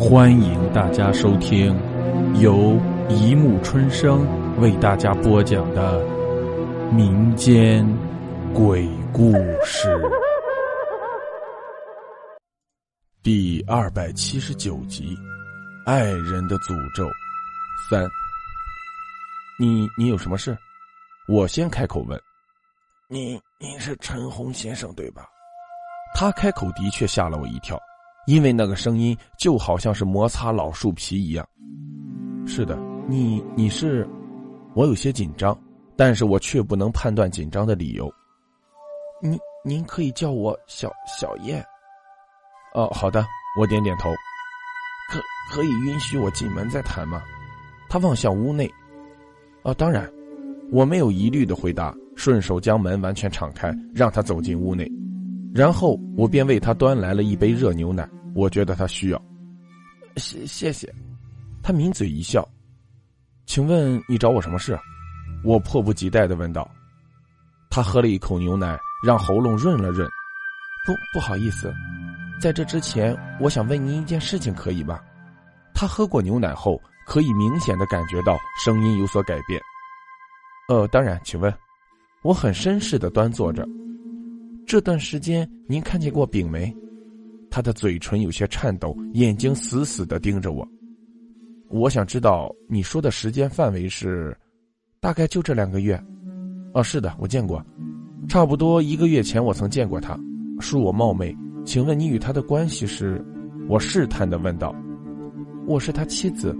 欢迎大家收听由一木春生为大家播讲的民间鬼故事第二百七十九集《爱人的诅咒三》。你你有什么事？我先开口问。你你是陈红先生对吧？他开口的确吓了我一跳。因为那个声音就好像是摩擦老树皮一样。是的，你你是，我有些紧张，但是我却不能判断紧张的理由。您您可以叫我小小燕。哦，好的，我点点头。可可以允许我进门再谈吗？他望向屋内。哦，当然，我没有疑虑的回答，顺手将门完全敞开，让他走进屋内。然后我便为他端来了一杯热牛奶，我觉得他需要。谢谢谢，他抿嘴一笑。请问你找我什么事？我迫不及待的问道。他喝了一口牛奶，让喉咙润了润。不不好意思，在这之前，我想问您一件事情，可以吗？他喝过牛奶后，可以明显的感觉到声音有所改变。呃，当然，请问。我很绅士的端坐着。这段时间您看见过丙没？他的嘴唇有些颤抖，眼睛死死的盯着我。我想知道你说的时间范围是，大概就这两个月。哦，是的，我见过，差不多一个月前我曾见过他。恕我冒昧，请问你与他的关系是？我试探的问道。我是他妻子。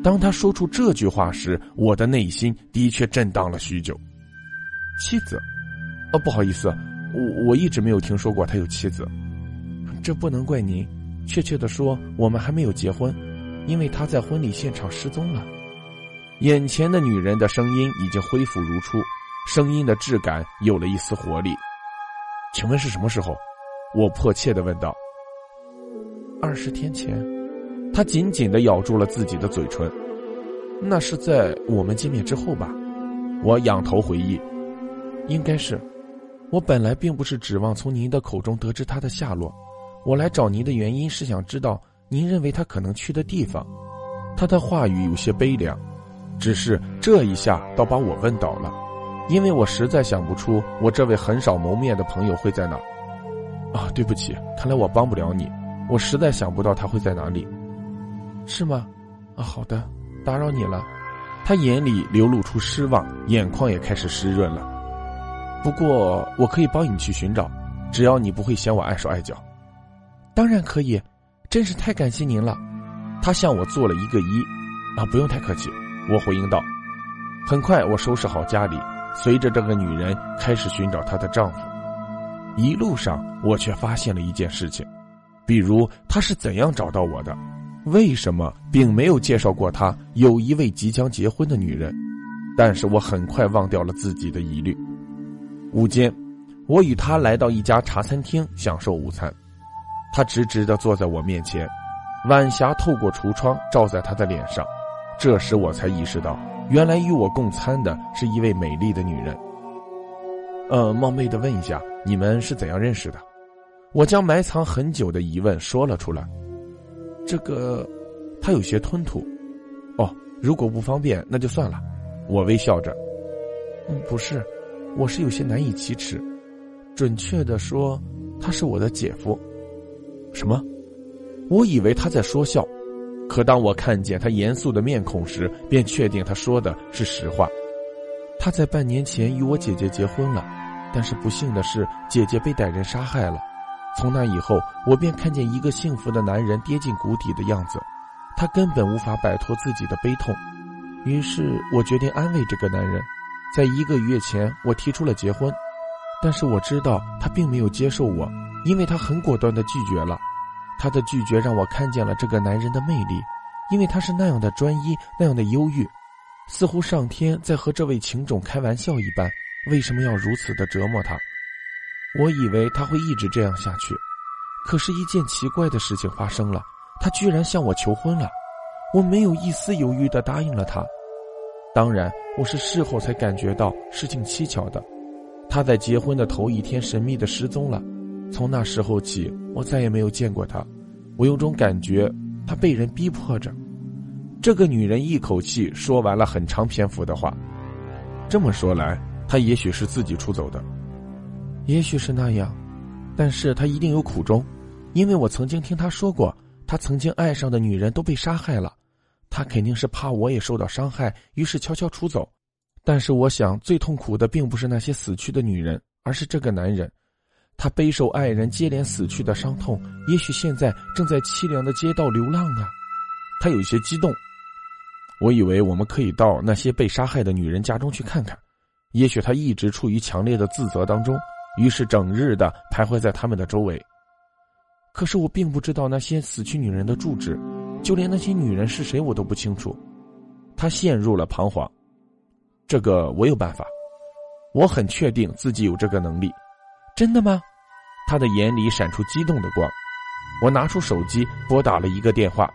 当他说出这句话时，我的内心的确震荡了许久。妻子？哦，不好意思。我我一直没有听说过他有妻子，这不能怪您。确切的说，我们还没有结婚，因为他在婚礼现场失踪了。眼前的女人的声音已经恢复如初，声音的质感有了一丝活力。请问是什么时候？我迫切的问道。二十天前，他紧紧的咬住了自己的嘴唇。那是在我们见面之后吧？我仰头回忆，应该是。我本来并不是指望从您的口中得知他的下落，我来找您的原因是想知道您认为他可能去的地方。他的话语有些悲凉，只是这一下倒把我问倒了，因为我实在想不出我这位很少谋面的朋友会在哪。啊，对不起，看来我帮不了你，我实在想不到他会在哪里。是吗？啊，好的，打扰你了。他眼里流露出失望，眼眶也开始湿润了。不过我可以帮你去寻找，只要你不会嫌我碍手碍脚。当然可以，真是太感谢您了。他向我做了一个揖，啊，不用太客气。我回应道。很快，我收拾好家里，随着这个女人开始寻找她的丈夫。一路上，我却发现了一件事情，比如她是怎样找到我的，为什么并没有介绍过她有一位即将结婚的女人。但是我很快忘掉了自己的疑虑。午间，我与他来到一家茶餐厅享受午餐。他直直的坐在我面前，晚霞透过橱窗照在他的脸上。这时我才意识到，原来与我共餐的是一位美丽的女人。呃，冒昧的问一下，你们是怎样认识的？我将埋藏很久的疑问说了出来。这个，他有些吞吐。哦，如果不方便，那就算了。我微笑着。嗯，不是。我是有些难以启齿，准确的说，他是我的姐夫。什么？我以为他在说笑，可当我看见他严肃的面孔时，便确定他说的是实话。他在半年前与我姐姐结婚了，但是不幸的是，姐姐被歹人杀害了。从那以后，我便看见一个幸福的男人跌进谷底的样子，他根本无法摆脱自己的悲痛，于是我决定安慰这个男人。在一个月前，我提出了结婚，但是我知道他并没有接受我，因为他很果断的拒绝了。他的拒绝让我看见了这个男人的魅力，因为他是那样的专一，那样的忧郁，似乎上天在和这位情种开玩笑一般。为什么要如此的折磨他？我以为他会一直这样下去，可是，一件奇怪的事情发生了，他居然向我求婚了。我没有一丝犹豫的答应了他。当然，我是事后才感觉到事情蹊跷的。他在结婚的头一天神秘的失踪了，从那时候起，我再也没有见过他。我有种感觉，他被人逼迫着。这个女人一口气说完了很长篇幅的话。这么说来，她也许是自己出走的，也许是那样，但是她一定有苦衷，因为我曾经听她说过，她曾经爱上的女人都被杀害了，他肯定是怕我也受到伤害，于是悄悄出走。但是我想，最痛苦的并不是那些死去的女人，而是这个男人。他背受爱人接连死去的伤痛，也许现在正在凄凉的街道流浪啊！他有些激动。我以为我们可以到那些被杀害的女人家中去看看，也许他一直处于强烈的自责当中，于是整日的徘徊在他们的周围。可是我并不知道那些死去女人的住址，就连那些女人是谁我都不清楚。他陷入了彷徨。这个我有办法，我很确定自己有这个能力。真的吗？他的眼里闪出激动的光。我拿出手机拨打了一个电话，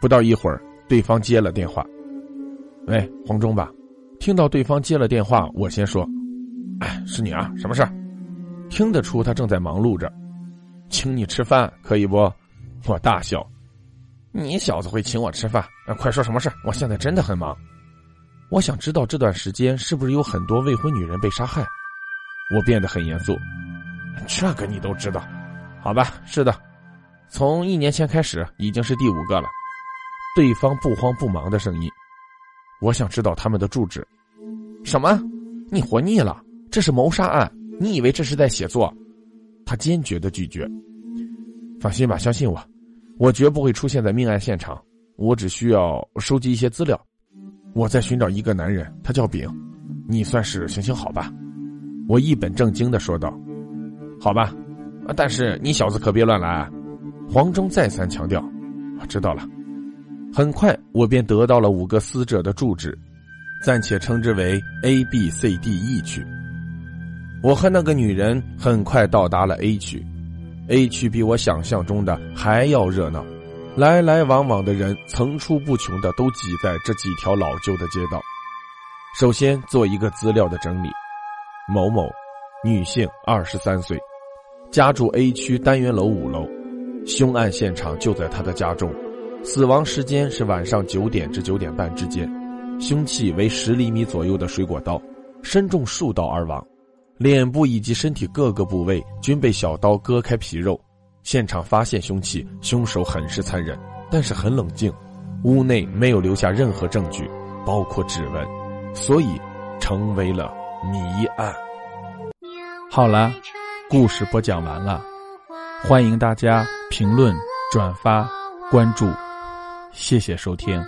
不到一会儿，对方接了电话。喂，黄忠吧？听到对方接了电话，我先说：“哎，是你啊，什么事儿听得出他正在忙碌着，请你吃饭可以不？我大笑。你小子会请我吃饭？快说什么事我现在真的很忙。我想知道这段时间是不是有很多未婚女人被杀害？我变得很严肃。这个你都知道，好吧？是的，从一年前开始，已经是第五个了。对方不慌不忙的声音。我想知道他们的住址。什么？你活腻了？这是谋杀案，你以为这是在写作？他坚决的拒绝。放心吧，相信我，我绝不会出现在命案现场。我只需要收集一些资料。我在寻找一个男人，他叫丙。你算是行行好吧？我一本正经的说道。好吧，但是你小子可别乱来。黄忠再三强调。知道了。很快，我便得到了五个死者的住址，暂且称之为 A、B、C、D、E 区。我和那个女人很快到达了 A 区。A 区比我想象中的还要热闹，来来往往的人层出不穷的都挤在这几条老旧的街道。首先做一个资料的整理：某某，女性，二十三岁。家住 A 区单元楼五楼，凶案现场就在她的家中，死亡时间是晚上九点至九点半之间，凶器为十厘米左右的水果刀，身中数刀而亡，脸部以及身体各个部位均被小刀割开皮肉。现场发现凶器，凶手很是残忍，但是很冷静，屋内没有留下任何证据，包括指纹，所以成为了谜案。好了。故事播讲完了，欢迎大家评论、转发、关注，谢谢收听。